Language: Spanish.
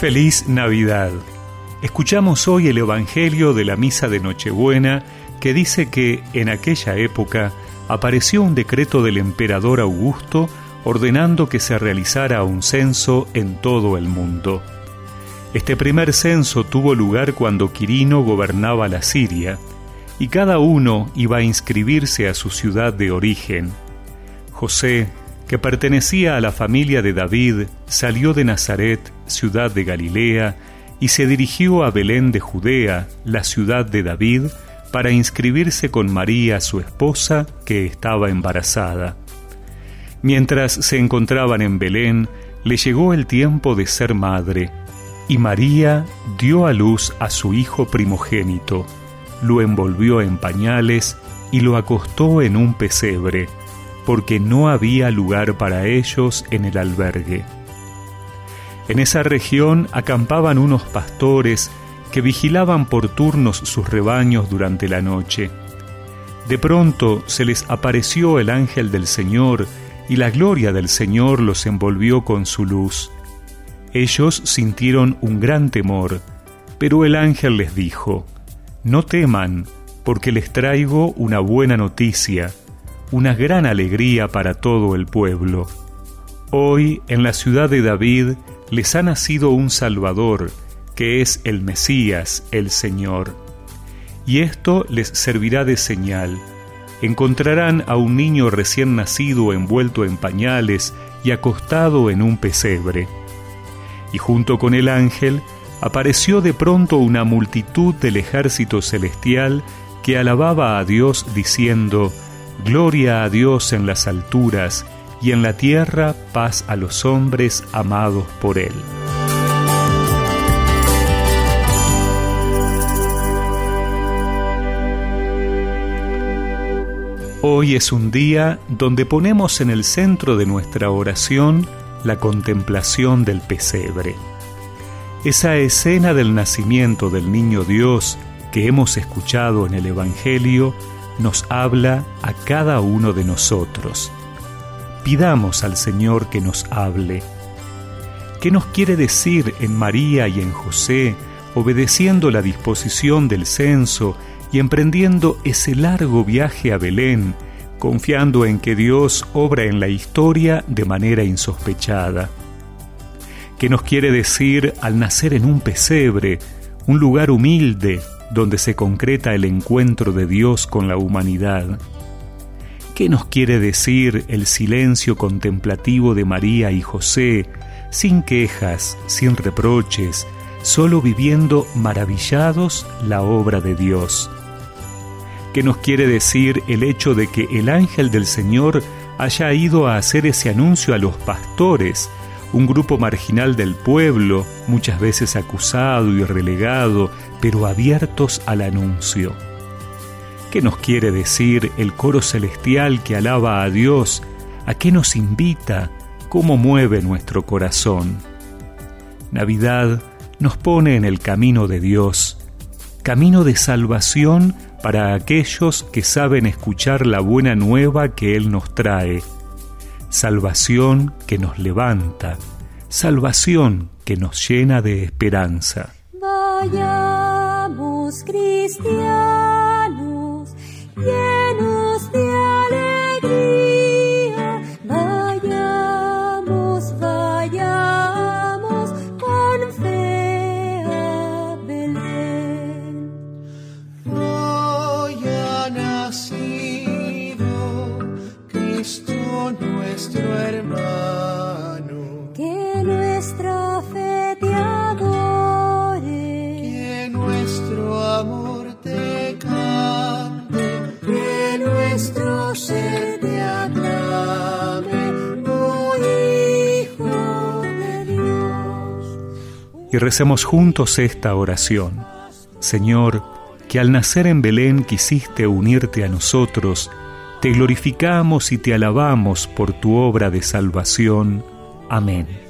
Feliz Navidad. Escuchamos hoy el Evangelio de la Misa de Nochebuena que dice que en aquella época apareció un decreto del emperador Augusto ordenando que se realizara un censo en todo el mundo. Este primer censo tuvo lugar cuando Quirino gobernaba la Siria, y cada uno iba a inscribirse a su ciudad de origen. José, que pertenecía a la familia de David, salió de Nazaret, ciudad de Galilea, y se dirigió a Belén de Judea, la ciudad de David, para inscribirse con María, su esposa, que estaba embarazada. Mientras se encontraban en Belén, le llegó el tiempo de ser madre, y María dio a luz a su hijo primogénito, lo envolvió en pañales y lo acostó en un pesebre, porque no había lugar para ellos en el albergue. En esa región acampaban unos pastores que vigilaban por turnos sus rebaños durante la noche. De pronto se les apareció el ángel del Señor y la gloria del Señor los envolvió con su luz. Ellos sintieron un gran temor, pero el ángel les dijo, No teman, porque les traigo una buena noticia, una gran alegría para todo el pueblo. Hoy en la ciudad de David les ha nacido un Salvador, que es el Mesías, el Señor. Y esto les servirá de señal encontrarán a un niño recién nacido envuelto en pañales y acostado en un pesebre. Y junto con el ángel apareció de pronto una multitud del ejército celestial que alababa a Dios diciendo, Gloria a Dios en las alturas y en la tierra paz a los hombres amados por Él. Hoy es un día donde ponemos en el centro de nuestra oración la contemplación del pesebre. Esa escena del nacimiento del niño Dios que hemos escuchado en el Evangelio nos habla a cada uno de nosotros. Pidamos al Señor que nos hable. ¿Qué nos quiere decir en María y en José, obedeciendo la disposición del censo y emprendiendo ese largo viaje a Belén, confiando en que Dios obra en la historia de manera insospechada. ¿Qué nos quiere decir al nacer en un pesebre, un lugar humilde donde se concreta el encuentro de Dios con la humanidad? ¿Qué nos quiere decir el silencio contemplativo de María y José, sin quejas, sin reproches, solo viviendo maravillados la obra de Dios? ¿Qué nos quiere decir el hecho de que el ángel del Señor haya ido a hacer ese anuncio a los pastores, un grupo marginal del pueblo, muchas veces acusado y relegado, pero abiertos al anuncio. ¿Qué nos quiere decir el coro celestial que alaba a Dios? ¿A qué nos invita? ¿Cómo mueve nuestro corazón? Navidad nos pone en el camino de Dios, camino de salvación para aquellos que saben escuchar la buena nueva que Él nos trae, salvación que nos levanta, salvación que nos llena de esperanza. Vayamos cristianos nuestra fe te adore, Que nuestro amor te cante. que nuestro ser te aclame, oh Hijo de Dios. Y recemos juntos esta oración. Señor, que al nacer en Belén quisiste unirte a nosotros, te glorificamos y te alabamos por tu obra de salvación. Amén.